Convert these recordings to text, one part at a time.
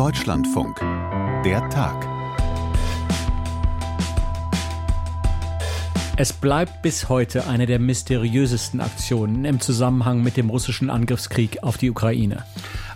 Deutschlandfunk. Der Tag. Es bleibt bis heute eine der mysteriösesten Aktionen im Zusammenhang mit dem russischen Angriffskrieg auf die Ukraine.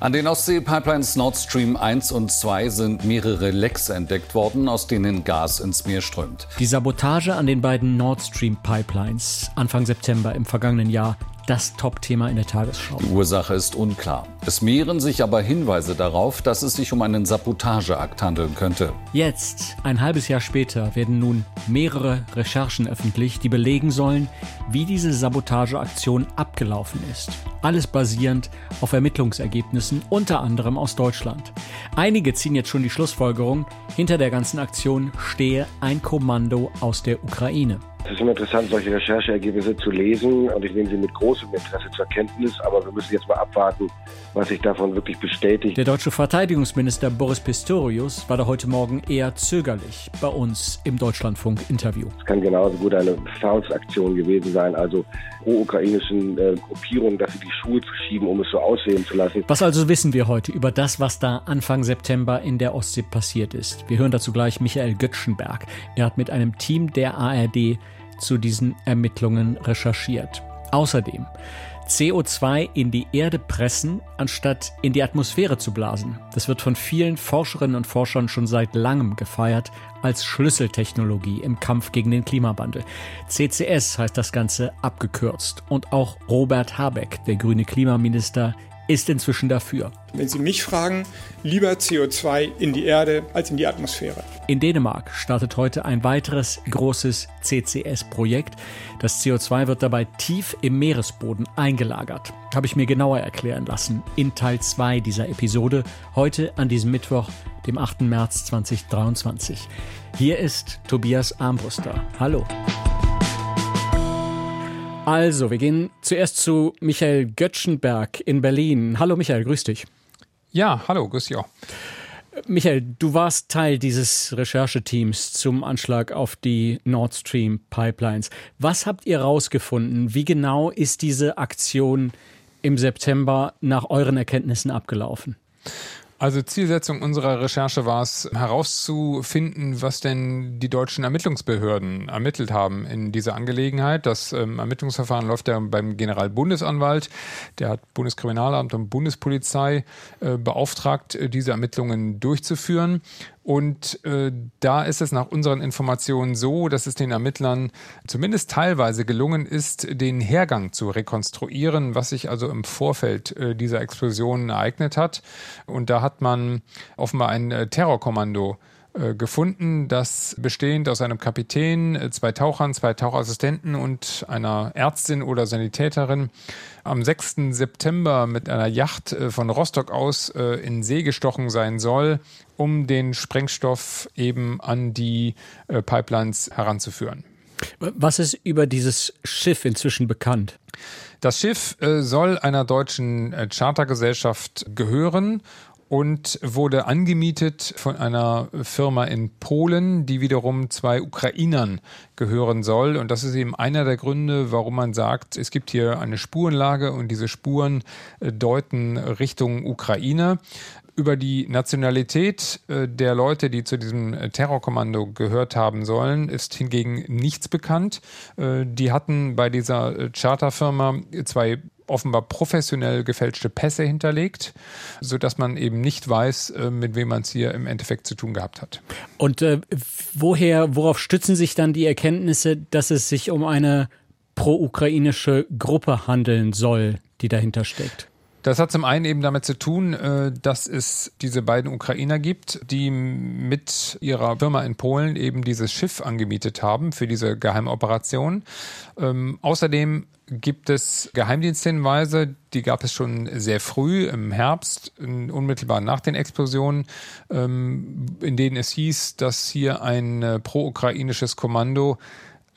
An den Ostsee-Pipelines Nord Stream 1 und 2 sind mehrere Lecks entdeckt worden, aus denen Gas ins Meer strömt. Die Sabotage an den beiden Nord Stream Pipelines Anfang September im vergangenen Jahr das Top-Thema in der Tagesschau. Die Ursache ist unklar. Es mehren sich aber Hinweise darauf, dass es sich um einen Sabotageakt handeln könnte. Jetzt, ein halbes Jahr später, werden nun mehrere Recherchen öffentlich, die belegen sollen, wie diese Sabotageaktion abgelaufen ist. Alles basierend auf Ermittlungsergebnissen, unter anderem aus Deutschland. Einige ziehen jetzt schon die Schlussfolgerung, hinter der ganzen Aktion stehe ein Kommando aus der Ukraine. Es ist immer interessant, solche Rechercheergebnisse zu lesen und ich nehme sie mit großem Interesse zur Kenntnis, aber wir müssen jetzt mal abwarten, was sich davon wirklich bestätigt. Der deutsche Verteidigungsminister Boris Pistorius war da heute Morgen eher zögerlich bei uns im Deutschlandfunk-Interview. Es kann genauso gut eine Faustaktion gewesen sein, also pro-ukrainischen äh, Gruppierungen, dass sie die Schuhe verschieben, um es so aussehen zu lassen. Was also wissen wir heute über das, was da Anfang September in der Ostsee passiert ist? Wir hören dazu gleich Michael Göttschenberg. Er hat mit einem Team der ARD zu diesen Ermittlungen recherchiert. Außerdem CO2 in die Erde pressen, anstatt in die Atmosphäre zu blasen. Das wird von vielen Forscherinnen und Forschern schon seit langem gefeiert als Schlüsseltechnologie im Kampf gegen den Klimawandel. CCS heißt das Ganze abgekürzt. Und auch Robert Habeck, der grüne Klimaminister, ist inzwischen dafür. Wenn Sie mich fragen, lieber CO2 in die Erde als in die Atmosphäre. In Dänemark startet heute ein weiteres großes CCS-Projekt. Das CO2 wird dabei tief im Meeresboden eingelagert. Habe ich mir genauer erklären lassen in Teil 2 dieser Episode, heute an diesem Mittwoch, dem 8. März 2023. Hier ist Tobias Armbruster. Hallo. Also, wir gehen zuerst zu Michael Göttschenberg in Berlin. Hallo Michael, grüß dich. Ja, hallo, grüß dich auch. Michael, du warst Teil dieses Rechercheteams zum Anschlag auf die Nord Stream Pipelines. Was habt ihr herausgefunden? Wie genau ist diese Aktion im September nach euren Erkenntnissen abgelaufen? Also Zielsetzung unserer Recherche war es, herauszufinden, was denn die deutschen Ermittlungsbehörden ermittelt haben in dieser Angelegenheit. Das ähm, Ermittlungsverfahren läuft ja beim Generalbundesanwalt. Der hat Bundeskriminalamt und Bundespolizei äh, beauftragt, äh, diese Ermittlungen durchzuführen. Und äh, da ist es nach unseren Informationen so, dass es den Ermittlern zumindest teilweise gelungen ist, den Hergang zu rekonstruieren, was sich also im Vorfeld äh, dieser Explosion ereignet hat. Und da hat man offenbar ein äh, Terrorkommando äh, gefunden, das bestehend aus einem Kapitän, äh, zwei Tauchern, zwei Tauchassistenten und einer Ärztin oder Sanitäterin am 6. September mit einer Yacht äh, von Rostock aus in See gestochen sein soll, um den Sprengstoff eben an die Pipelines heranzuführen. Was ist über dieses Schiff inzwischen bekannt? Das Schiff soll einer deutschen Chartergesellschaft gehören und wurde angemietet von einer Firma in Polen, die wiederum zwei Ukrainern gehören soll. Und das ist eben einer der Gründe, warum man sagt, es gibt hier eine Spurenlage und diese Spuren äh, deuten Richtung Ukraine. Über die Nationalität äh, der Leute, die zu diesem Terrorkommando gehört haben sollen, ist hingegen nichts bekannt. Äh, die hatten bei dieser Charterfirma zwei offenbar professionell gefälschte Pässe hinterlegt, sodass man eben nicht weiß, äh, mit wem man es hier im Endeffekt zu tun gehabt hat. Und äh, woher, worauf stützen sich dann die Erkenntnisse, dass es sich um eine pro-ukrainische Gruppe handeln soll, die dahinter steckt? Das hat zum einen eben damit zu tun, äh, dass es diese beiden Ukrainer gibt, die mit ihrer Firma in Polen eben dieses Schiff angemietet haben für diese Geheimoperation. Ähm, außerdem gibt es Geheimdiensthinweise, die gab es schon sehr früh im Herbst, unmittelbar nach den Explosionen, ähm, in denen es hieß, dass hier ein äh, pro-ukrainisches Kommando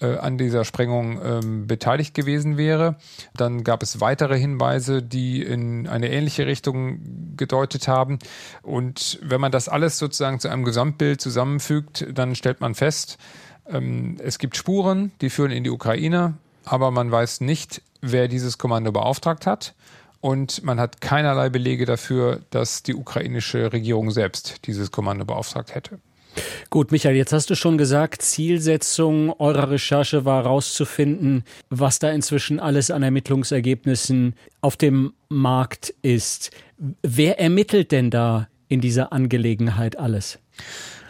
an dieser Sprengung ähm, beteiligt gewesen wäre. Dann gab es weitere Hinweise, die in eine ähnliche Richtung gedeutet haben. Und wenn man das alles sozusagen zu einem Gesamtbild zusammenfügt, dann stellt man fest, ähm, es gibt Spuren, die führen in die Ukraine, aber man weiß nicht, wer dieses Kommando beauftragt hat. Und man hat keinerlei Belege dafür, dass die ukrainische Regierung selbst dieses Kommando beauftragt hätte. Gut, Michael, jetzt hast du schon gesagt, Zielsetzung eurer Recherche war herauszufinden, was da inzwischen alles an Ermittlungsergebnissen auf dem Markt ist. Wer ermittelt denn da in dieser Angelegenheit alles?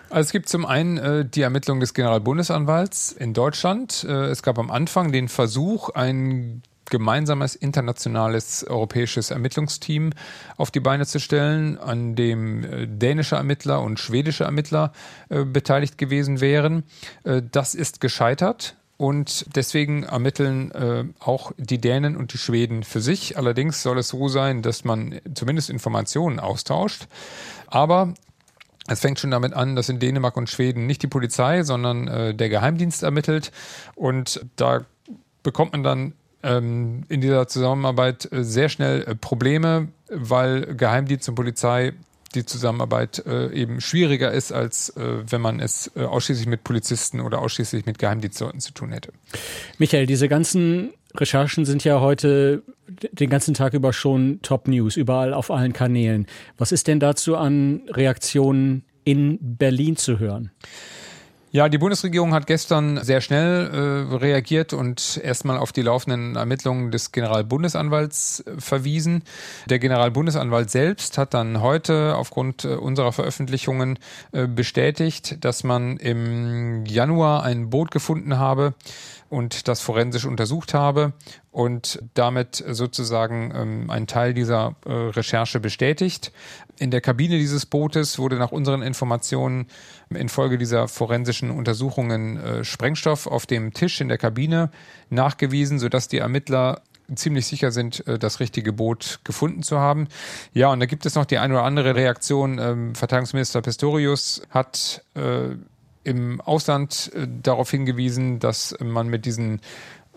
Also es gibt zum einen äh, die Ermittlung des Generalbundesanwalts in Deutschland. Äh, es gab am Anfang den Versuch, ein gemeinsames internationales europäisches Ermittlungsteam auf die Beine zu stellen, an dem äh, dänische Ermittler und schwedische Ermittler äh, beteiligt gewesen wären. Äh, das ist gescheitert. Und deswegen ermitteln äh, auch die Dänen und die Schweden für sich. Allerdings soll es so sein, dass man zumindest Informationen austauscht. Aber es fängt schon damit an, dass in Dänemark und Schweden nicht die Polizei, sondern äh, der Geheimdienst ermittelt. Und da bekommt man dann in dieser Zusammenarbeit äh, sehr schnell äh, Probleme, weil Geheimdienst und Polizei die Zusammenarbeit äh, eben schwieriger ist, als wenn man es ausschließlich mit Polizisten oder ausschließlich mit Geheimdienstleuten zu tun hätte. Michael, diese ganzen Recherchen sind ja heute den ganzen Tag über schon Top News, überall auf allen Kanälen. Was ist denn dazu an Reaktionen in Berlin zu hören? Ja, die Bundesregierung hat gestern sehr schnell äh, reagiert und erstmal auf die laufenden Ermittlungen des Generalbundesanwalts äh, verwiesen. Der Generalbundesanwalt selbst hat dann heute aufgrund äh, unserer Veröffentlichungen äh, bestätigt, dass man im Januar ein Boot gefunden habe, und das forensisch untersucht habe und damit sozusagen ähm, einen Teil dieser äh, Recherche bestätigt. In der Kabine dieses Bootes wurde nach unseren Informationen infolge dieser forensischen Untersuchungen äh, Sprengstoff auf dem Tisch in der Kabine nachgewiesen, sodass die Ermittler ziemlich sicher sind, äh, das richtige Boot gefunden zu haben. Ja, und da gibt es noch die eine oder andere Reaktion. Ähm, Verteidigungsminister Pistorius hat äh, im Ausland äh, darauf hingewiesen, dass man mit diesen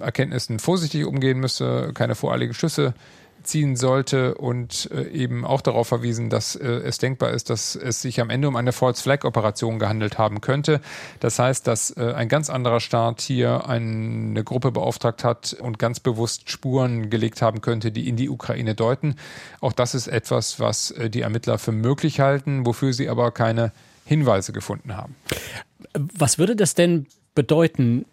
Erkenntnissen vorsichtig umgehen müsse, keine voreiligen Schüsse ziehen sollte und äh, eben auch darauf verwiesen, dass äh, es denkbar ist, dass es sich am Ende um eine False Flag Operation gehandelt haben könnte. Das heißt, dass ein ganz anderer Staat hier eine Gruppe beauftragt hat und ganz bewusst Spuren gelegt haben könnte, die in die Ukraine deuten. Auch das ist etwas, was die Ermittler für möglich halten, wofür sie aber keine Hinweise gefunden haben. Was würde das denn bedeuten,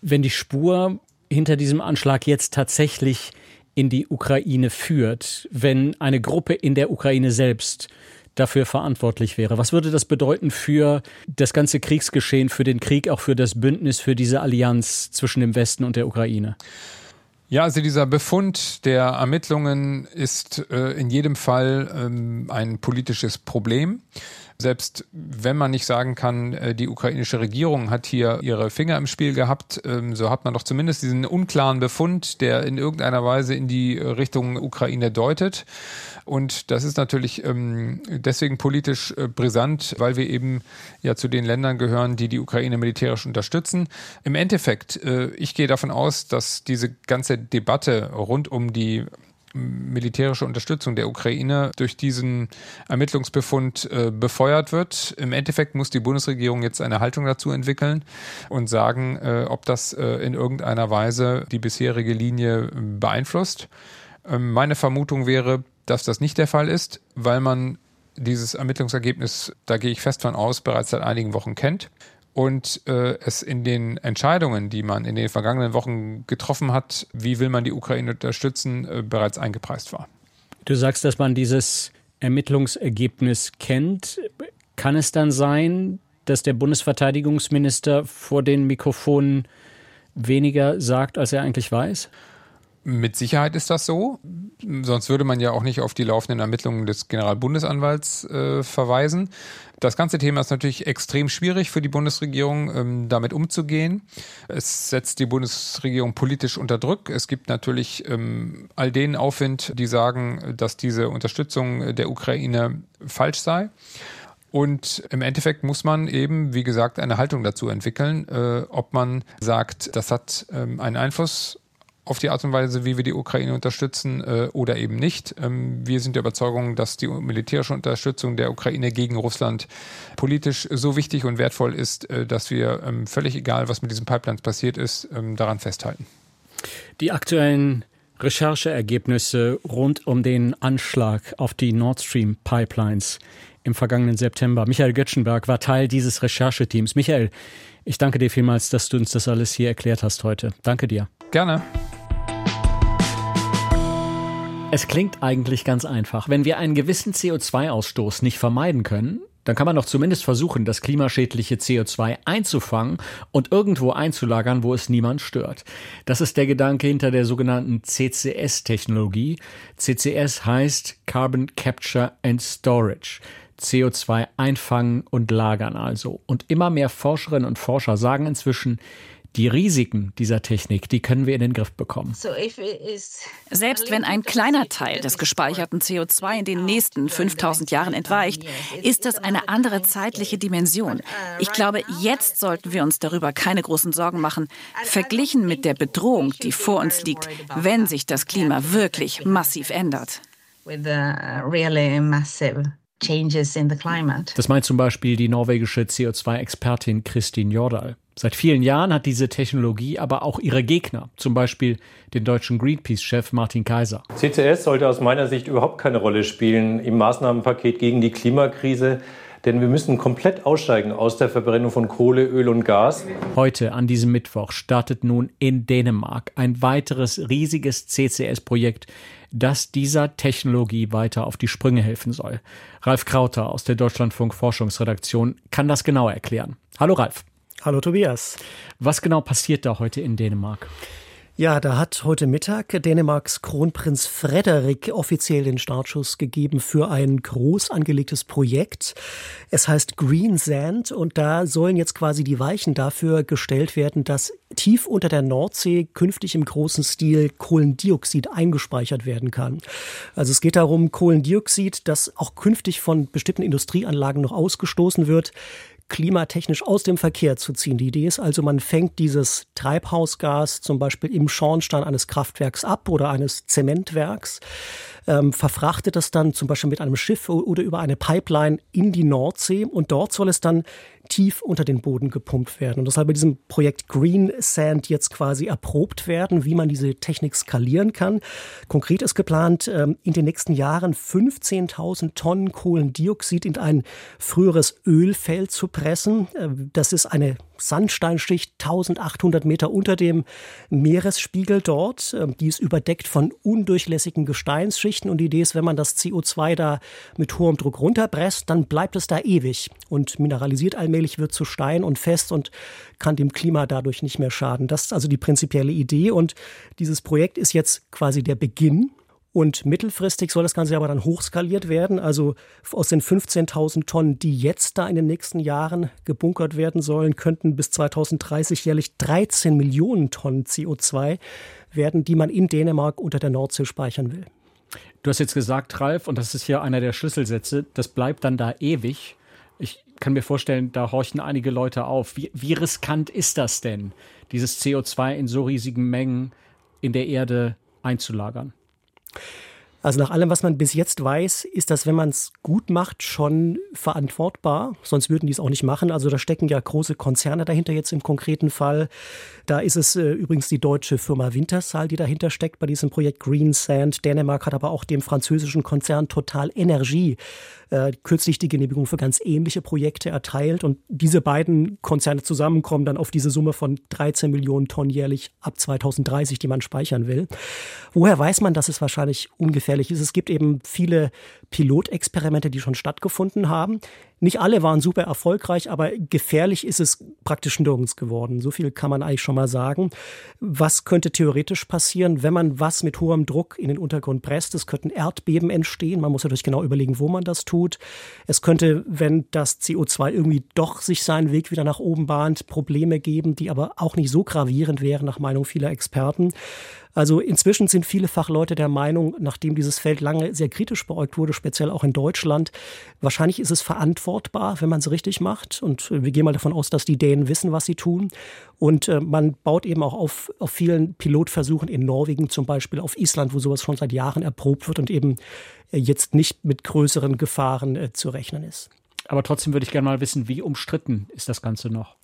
wenn die Spur hinter diesem Anschlag jetzt tatsächlich in die Ukraine führt, wenn eine Gruppe in der Ukraine selbst dafür verantwortlich wäre. Was würde das bedeuten für das ganze Kriegsgeschehen, für den Krieg, auch für das Bündnis, für diese Allianz zwischen dem Westen und der Ukraine? Ja, also dieser Befund der Ermittlungen ist äh, in jedem Fall ähm, ein politisches Problem selbst wenn man nicht sagen kann, äh, die ukrainische Regierung hat hier ihre Finger im Spiel gehabt, ähm, so hat man doch zumindest diesen unklaren Befund, der in irgendeiner Weise in die Richtung Ukraine deutet. Und das ist natürlich ähm, deswegen politisch äh, brisant, weil wir eben ja zu den Ländern gehören, die die Ukraine militärisch unterstützen. Im Endeffekt, äh, ich gehe davon aus, dass diese ganze Debatte rund um die militärische Unterstützung der Ukraine durch diesen Ermittlungsbefund äh, befeuert wird. Im Endeffekt muss die Bundesregierung jetzt eine Haltung dazu entwickeln und sagen, äh, ob das äh, in irgendeiner Weise die bisherige Linie beeinflusst. Ähm, meine Vermutung wäre, dass das nicht der Fall ist, weil man dieses Ermittlungsergebnis, da gehe ich fest von aus, bereits seit einigen Wochen kennt und äh, es in den Entscheidungen, die man in den vergangenen Wochen getroffen hat, wie will man die Ukraine unterstützen, äh, bereits eingepreist war. Du sagst, dass man dieses Ermittlungsergebnis kennt. Kann es dann sein, dass der Bundesverteidigungsminister vor den Mikrofonen weniger sagt, als er eigentlich weiß? Mit Sicherheit ist das so. Sonst würde man ja auch nicht auf die laufenden Ermittlungen des Generalbundesanwalts äh, verweisen. Das ganze Thema ist natürlich extrem schwierig für die Bundesregierung, ähm, damit umzugehen. Es setzt die Bundesregierung politisch unter Druck. Es gibt natürlich ähm, all denen Aufwind, die sagen, dass diese Unterstützung der Ukraine falsch sei. Und im Endeffekt muss man eben, wie gesagt, eine Haltung dazu entwickeln, äh, ob man sagt, das hat ähm, einen Einfluss auf die Art und Weise, wie wir die Ukraine unterstützen äh, oder eben nicht. Ähm, wir sind der Überzeugung, dass die militärische Unterstützung der Ukraine gegen Russland politisch so wichtig und wertvoll ist, äh, dass wir ähm, völlig egal, was mit diesen Pipelines passiert ist, ähm, daran festhalten. Die aktuellen Rechercheergebnisse rund um den Anschlag auf die Nord Stream Pipelines im vergangenen September. Michael Göttschenberg war Teil dieses Rechercheteams. Michael, ich danke dir vielmals, dass du uns das alles hier erklärt hast heute. Danke dir. Gerne. Es klingt eigentlich ganz einfach. Wenn wir einen gewissen CO2-Ausstoß nicht vermeiden können, dann kann man doch zumindest versuchen, das klimaschädliche CO2 einzufangen und irgendwo einzulagern, wo es niemand stört. Das ist der Gedanke hinter der sogenannten CCS-Technologie. CCS heißt Carbon Capture and Storage. CO2 einfangen und lagern also. Und immer mehr Forscherinnen und Forscher sagen inzwischen, die Risiken dieser Technik, die können wir in den Griff bekommen. Selbst wenn ein kleiner Teil des gespeicherten CO2 in den nächsten 5000 Jahren entweicht, ist das eine andere zeitliche Dimension. Ich glaube, jetzt sollten wir uns darüber keine großen Sorgen machen, verglichen mit der Bedrohung, die vor uns liegt, wenn sich das Klima wirklich massiv ändert. Das meint zum Beispiel die norwegische CO2-Expertin Christine Jordal. Seit vielen Jahren hat diese Technologie aber auch ihre Gegner, zum Beispiel den deutschen Greenpeace-Chef Martin Kaiser. CCS sollte aus meiner Sicht überhaupt keine Rolle spielen im Maßnahmenpaket gegen die Klimakrise. Denn wir müssen komplett aussteigen aus der Verbrennung von Kohle, Öl und Gas. Heute, an diesem Mittwoch, startet nun in Dänemark ein weiteres riesiges CCS-Projekt, das dieser Technologie weiter auf die Sprünge helfen soll. Ralf Krauter aus der Deutschlandfunk Forschungsredaktion kann das genau erklären. Hallo Ralf. Hallo Tobias. Was genau passiert da heute in Dänemark? Ja, da hat heute Mittag Dänemarks Kronprinz Frederik offiziell den Startschuss gegeben für ein groß angelegtes Projekt. Es heißt Green Sand und da sollen jetzt quasi die Weichen dafür gestellt werden, dass tief unter der Nordsee künftig im großen Stil Kohlendioxid eingespeichert werden kann. Also es geht darum, Kohlendioxid, das auch künftig von bestimmten Industrieanlagen noch ausgestoßen wird, klimatechnisch aus dem Verkehr zu ziehen. Die Idee ist also, man fängt dieses Treibhausgas zum Beispiel im Schornstein eines Kraftwerks ab oder eines Zementwerks, ähm, verfrachtet es dann zum Beispiel mit einem Schiff oder über eine Pipeline in die Nordsee und dort soll es dann tief unter den Boden gepumpt werden. Und das soll bei diesem Projekt Green Sand jetzt quasi erprobt werden, wie man diese Technik skalieren kann. Konkret ist geplant, ähm, in den nächsten Jahren 15.000 Tonnen Kohlendioxid in ein früheres Ölfeld zu pressen. Äh, das ist eine Sandsteinschicht 1800 Meter unter dem Meeresspiegel dort. Ähm, die ist überdeckt von undurchlässigen Gesteinsschichten und die Idee ist, wenn man das CO2 da mit hohem Druck runterpresst, dann bleibt es da ewig und mineralisiert allmählich, wird zu Stein und fest und kann dem Klima dadurch nicht mehr schaden. Das ist also die prinzipielle Idee und dieses Projekt ist jetzt quasi der Beginn und mittelfristig soll das Ganze aber dann hochskaliert werden. Also aus den 15.000 Tonnen, die jetzt da in den nächsten Jahren gebunkert werden sollen, könnten bis 2030 jährlich 13 Millionen Tonnen CO2 werden, die man in Dänemark unter der Nordsee speichern will. Du hast jetzt gesagt, Ralf, und das ist hier einer der Schlüsselsätze, das bleibt dann da ewig. Ich kann mir vorstellen, da horchen einige Leute auf. Wie, wie riskant ist das denn, dieses CO2 in so riesigen Mengen in der Erde einzulagern? Also nach allem, was man bis jetzt weiß, ist das, wenn man es gut macht, schon verantwortbar. Sonst würden die es auch nicht machen. Also da stecken ja große Konzerne dahinter jetzt im konkreten Fall. Da ist es äh, übrigens die deutsche Firma Wintershall, die dahinter steckt bei diesem Projekt Green Sand. Dänemark hat aber auch dem französischen Konzern Total Energie äh, kürzlich die Genehmigung für ganz ähnliche Projekte erteilt. Und diese beiden Konzerne zusammenkommen dann auf diese Summe von 13 Millionen Tonnen jährlich ab 2030, die man speichern will. Woher weiß man, dass es wahrscheinlich ungefährlich ist? Es gibt eben viele Pilotexperimente, die schon stattgefunden haben. Nicht alle waren super erfolgreich, aber gefährlich ist es praktisch nirgends geworden. So viel kann man eigentlich schon mal sagen. Was könnte theoretisch passieren, wenn man was mit hohem Druck in den Untergrund presst? Es könnten Erdbeben entstehen. Man muss natürlich genau überlegen, wo man das tut. Es könnte, wenn das CO2 irgendwie doch sich seinen Weg wieder nach oben bahnt, Probleme geben, die aber auch nicht so gravierend wären, nach Meinung vieler Experten. Also inzwischen sind viele Fachleute der Meinung, nachdem dieses Feld lange sehr kritisch beäugt wurde, speziell auch in Deutschland, wahrscheinlich ist es verantwortbar, wenn man es richtig macht. Und wir gehen mal davon aus, dass die Dänen wissen, was sie tun. Und äh, man baut eben auch auf, auf vielen Pilotversuchen in Norwegen zum Beispiel, auf Island, wo sowas schon seit Jahren erprobt wird und eben äh, jetzt nicht mit größeren Gefahren äh, zu rechnen ist. Aber trotzdem würde ich gerne mal wissen, wie umstritten ist das Ganze noch?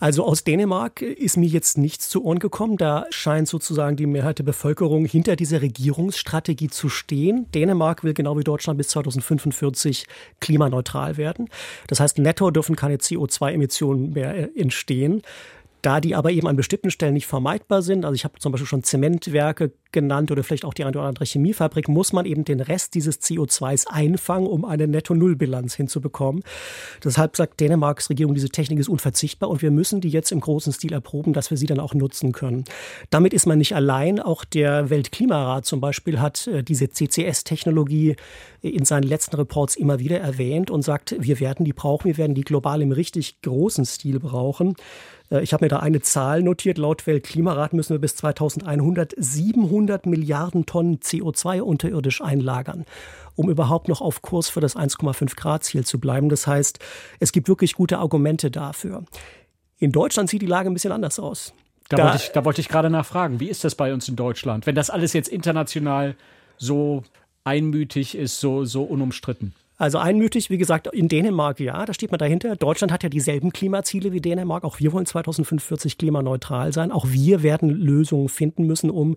Also aus Dänemark ist mir jetzt nichts zu Ohren gekommen. Da scheint sozusagen die Mehrheit der Bevölkerung hinter dieser Regierungsstrategie zu stehen. Dänemark will genau wie Deutschland bis 2045 klimaneutral werden. Das heißt, netto dürfen keine CO2-Emissionen mehr entstehen. Da die aber eben an bestimmten Stellen nicht vermeidbar sind, also ich habe zum Beispiel schon Zementwerke genannt oder vielleicht auch die eine oder andere Chemiefabrik, muss man eben den Rest dieses CO2s einfangen, um eine Netto-Null-Bilanz hinzubekommen. Deshalb sagt Dänemarks Regierung, diese Technik ist unverzichtbar und wir müssen die jetzt im großen Stil erproben, dass wir sie dann auch nutzen können. Damit ist man nicht allein. Auch der Weltklimarat zum Beispiel hat äh, diese CCS-Technologie in seinen letzten Reports immer wieder erwähnt und sagt, wir werden die brauchen, wir werden die global im richtig großen Stil brauchen. Äh, ich habe mir da eine Zahl notiert. Laut Weltklimarat müssen wir bis 2100 700 Milliarden Tonnen CO2 unterirdisch einlagern, um überhaupt noch auf Kurs für das 1,5 Grad Ziel zu bleiben. Das heißt, es gibt wirklich gute Argumente dafür. In Deutschland sieht die Lage ein bisschen anders aus. Da, da wollte ich, da wollte ich gerade nachfragen, wie ist das bei uns in Deutschland, wenn das alles jetzt international so einmütig ist, so, so unumstritten? Also einmütig, wie gesagt, in Dänemark ja, da steht man dahinter. Deutschland hat ja dieselben Klimaziele wie Dänemark. Auch wir wollen 2045 klimaneutral sein. Auch wir werden Lösungen finden müssen, um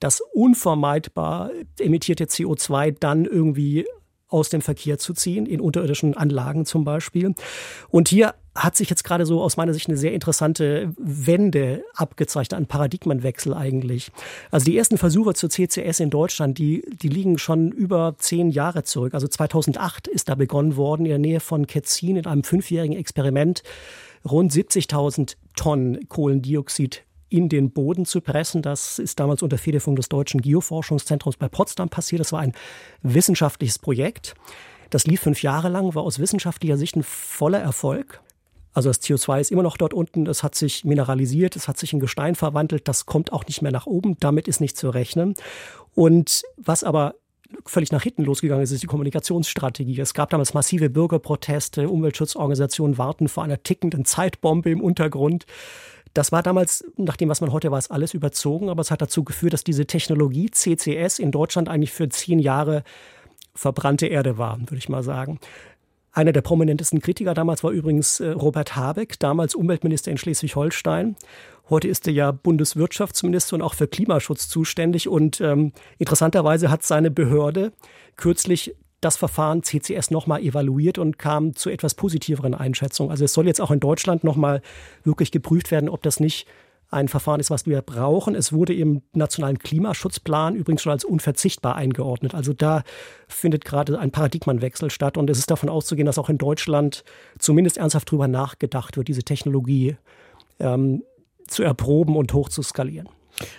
das unvermeidbar emittierte CO2 dann irgendwie aus dem Verkehr zu ziehen, in unterirdischen Anlagen zum Beispiel. Und hier hat sich jetzt gerade so aus meiner Sicht eine sehr interessante Wende abgezeichnet, ein Paradigmenwechsel eigentlich. Also die ersten Versuche zur CCS in Deutschland, die, die liegen schon über zehn Jahre zurück. Also 2008 ist da begonnen worden, in der Nähe von Ketzin in einem fünfjährigen Experiment rund 70.000 Tonnen Kohlendioxid in den Boden zu pressen. Das ist damals unter Federführung des Deutschen Geoforschungszentrums bei Potsdam passiert. Das war ein wissenschaftliches Projekt. Das lief fünf Jahre lang, war aus wissenschaftlicher Sicht ein voller Erfolg. Also das CO2 ist immer noch dort unten, es hat sich mineralisiert, es hat sich in Gestein verwandelt, das kommt auch nicht mehr nach oben, damit ist nicht zu rechnen. Und was aber völlig nach hinten losgegangen ist, ist die Kommunikationsstrategie. Es gab damals massive Bürgerproteste, Umweltschutzorganisationen warten vor einer tickenden Zeitbombe im Untergrund. Das war damals, nach dem, was man heute weiß, alles überzogen, aber es hat dazu geführt, dass diese Technologie CCS in Deutschland eigentlich für zehn Jahre verbrannte Erde war, würde ich mal sagen. Einer der prominentesten Kritiker damals war übrigens äh, Robert Habeck, damals Umweltminister in Schleswig-Holstein. Heute ist er ja Bundeswirtschaftsminister und auch für Klimaschutz zuständig. Und ähm, interessanterweise hat seine Behörde kürzlich das Verfahren CCS nochmal evaluiert und kam zu etwas positiveren Einschätzungen. Also es soll jetzt auch in Deutschland nochmal wirklich geprüft werden, ob das nicht ein Verfahren ist, was wir brauchen. Es wurde im nationalen Klimaschutzplan übrigens schon als unverzichtbar eingeordnet. Also da findet gerade ein Paradigmenwechsel statt und es ist davon auszugehen, dass auch in Deutschland zumindest ernsthaft darüber nachgedacht wird, diese Technologie ähm, zu erproben und hoch zu skalieren.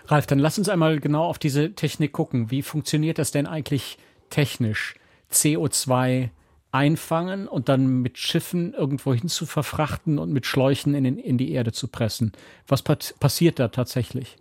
Ralf, dann lass uns einmal genau auf diese Technik gucken. Wie funktioniert das denn eigentlich technisch? CO2 einfangen und dann mit Schiffen irgendwo hin zu verfrachten und mit Schläuchen in, in die Erde zu pressen. Was passiert da tatsächlich?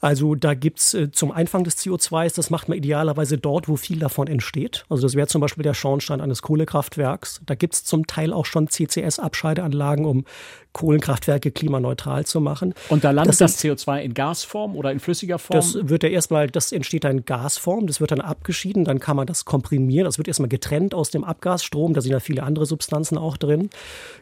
Also da gibt's äh, zum Einfang des CO2s, das macht man idealerweise dort, wo viel davon entsteht. Also das wäre zum Beispiel der Schornstein eines Kohlekraftwerks. Da gibt's zum Teil auch schon CCS-Abscheideanlagen, um Kohlenkraftwerke klimaneutral zu machen. Und da landet das, das, CO2 in Gasform oder in flüssiger Form? Das wird ja erstmal, das entsteht dann in Gasform, das wird dann abgeschieden, dann kann man das komprimieren. Das wird erstmal getrennt aus dem Abgasstrom, da sind ja viele andere Substanzen auch drin.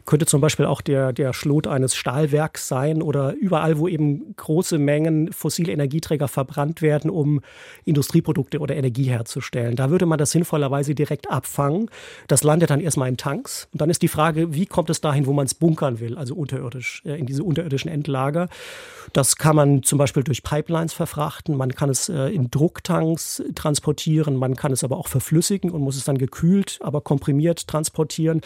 Könnte zum Beispiel auch der, der Schlot eines Stahlwerks sein oder überall, wo eben große Mengen fossile Energieträger verbrannt werden, um Industrieprodukte oder Energie herzustellen. Da würde man das sinnvollerweise direkt abfangen. Das landet dann erstmal in Tanks. Und dann ist die Frage, wie kommt es dahin, wo man es bunkern will, also unterirdisch, äh, in diese unterirdischen Endlager. Das kann man zum Beispiel durch Pipelines verfrachten, man kann es äh, in Drucktanks transportieren, man kann es aber auch verflüssigen und muss es dann gekühlt, aber komprimiert transportieren.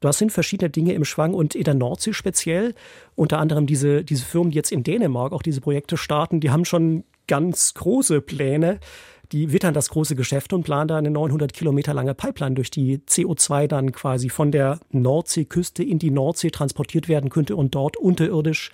Das sind verschiedene Dinge im Schwang und in der Nordsee speziell, unter anderem diese, diese Firmen, die jetzt in Dänemark auch diese Projekte starten, die haben schon ganz große Pläne, die wittern das große Geschäft und planen da eine 900 Kilometer lange Pipeline, durch die CO2 dann quasi von der Nordseeküste in die Nordsee transportiert werden könnte und dort unterirdisch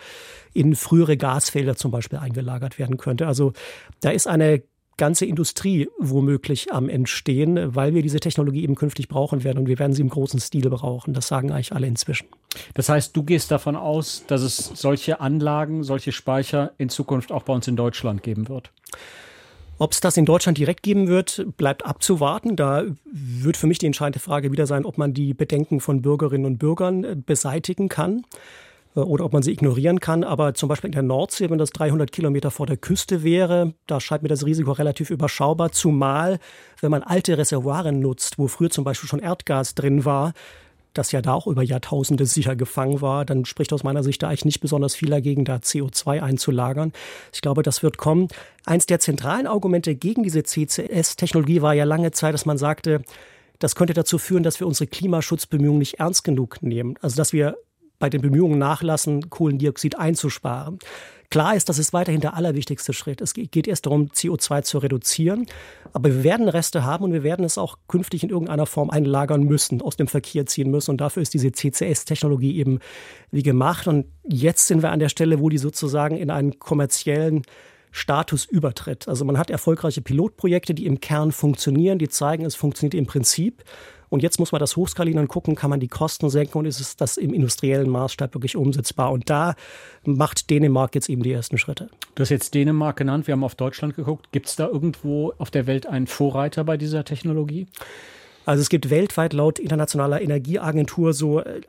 in frühere Gasfelder zum Beispiel eingelagert werden könnte. Also da ist eine ganze Industrie womöglich am Entstehen, weil wir diese Technologie eben künftig brauchen werden und wir werden sie im großen Stil brauchen. Das sagen eigentlich alle inzwischen. Das heißt, du gehst davon aus, dass es solche Anlagen, solche Speicher in Zukunft auch bei uns in Deutschland geben wird? Ob es das in Deutschland direkt geben wird, bleibt abzuwarten. Da wird für mich die entscheidende Frage wieder sein, ob man die Bedenken von Bürgerinnen und Bürgern äh, beseitigen kann. Äh, oder ob man sie ignorieren kann. Aber zum Beispiel in der Nordsee, wenn das 300 Kilometer vor der Küste wäre, da scheint mir das Risiko relativ überschaubar. Zumal, wenn man alte Reservoire nutzt, wo früher zum Beispiel schon Erdgas drin war, das ja da auch über Jahrtausende sicher gefangen war, dann spricht aus meiner Sicht da eigentlich nicht besonders viel dagegen, da CO2 einzulagern. Ich glaube, das wird kommen. Eins der zentralen Argumente gegen diese CCS-Technologie war ja lange Zeit, dass man sagte, das könnte dazu führen, dass wir unsere Klimaschutzbemühungen nicht ernst genug nehmen. Also dass wir bei den Bemühungen nachlassen, Kohlendioxid einzusparen. Klar ist, das ist weiterhin der allerwichtigste Schritt. Es geht erst darum, CO2 zu reduzieren. Aber wir werden Reste haben und wir werden es auch künftig in irgendeiner Form einlagern müssen, aus dem Verkehr ziehen müssen. Und dafür ist diese CCS-Technologie eben wie gemacht. Und jetzt sind wir an der Stelle, wo die sozusagen in einen kommerziellen Status übertritt. Also man hat erfolgreiche Pilotprojekte, die im Kern funktionieren, die zeigen, es funktioniert im Prinzip. Und jetzt muss man das hochskalieren und gucken, kann man die Kosten senken und ist das im industriellen Maßstab wirklich umsetzbar? Und da macht Dänemark jetzt eben die ersten Schritte. Du hast jetzt Dänemark genannt, wir haben auf Deutschland geguckt. Gibt es da irgendwo auf der Welt einen Vorreiter bei dieser Technologie? Also es gibt weltweit laut Internationaler Energieagentur so äh,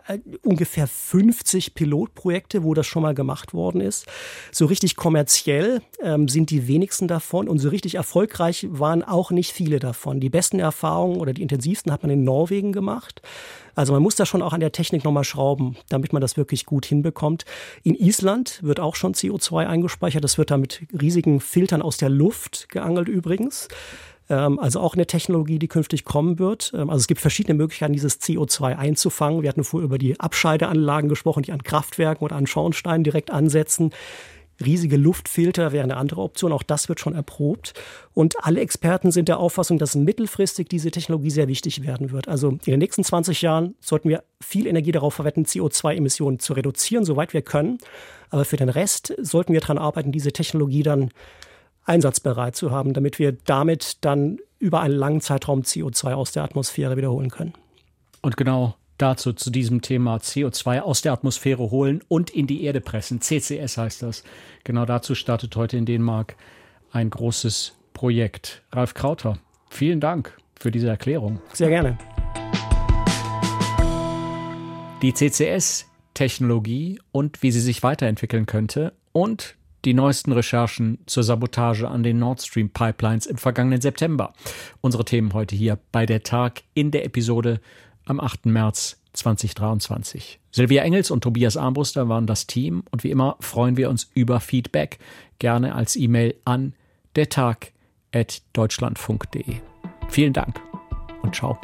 ungefähr 50 Pilotprojekte, wo das schon mal gemacht worden ist. So richtig kommerziell ähm, sind die wenigsten davon und so richtig erfolgreich waren auch nicht viele davon. Die besten Erfahrungen oder die intensivsten hat man in Norwegen gemacht. Also man muss da schon auch an der Technik nochmal schrauben, damit man das wirklich gut hinbekommt. In Island wird auch schon CO2 eingespeichert. Das wird da mit riesigen Filtern aus der Luft geangelt übrigens. Ähm, also auch eine Technologie, die künftig kommen wird. Ähm, also es gibt verschiedene Möglichkeiten, dieses CO2 einzufangen. Wir hatten vorher über die Abscheideanlagen gesprochen, die an Kraftwerken oder an Schornsteinen direkt ansetzen. Riesige Luftfilter wäre eine andere Option. Auch das wird schon erprobt. Und alle Experten sind der Auffassung, dass mittelfristig diese Technologie sehr wichtig werden wird. Also in den nächsten 20 Jahren sollten wir viel Energie darauf verwenden, CO2-Emissionen zu reduzieren, soweit wir können. Aber für den Rest sollten wir daran arbeiten, diese Technologie dann einsatzbereit zu haben, damit wir damit dann über einen langen Zeitraum CO2 aus der Atmosphäre wiederholen können. Und genau dazu, zu diesem Thema CO2 aus der Atmosphäre holen und in die Erde pressen. CCS heißt das. Genau dazu startet heute in Dänemark ein großes Projekt. Ralf Krauter, vielen Dank für diese Erklärung. Sehr gerne. Die CCS-Technologie und wie sie sich weiterentwickeln könnte und die neuesten Recherchen zur Sabotage an den Nord Stream Pipelines im vergangenen September. Unsere Themen heute hier bei der Tag in der Episode am 8. März 2023. Silvia Engels und Tobias Armbruster waren das Team und wie immer freuen wir uns über Feedback, gerne als E-Mail an dertag.deutschlandfunk.de. Vielen Dank und ciao.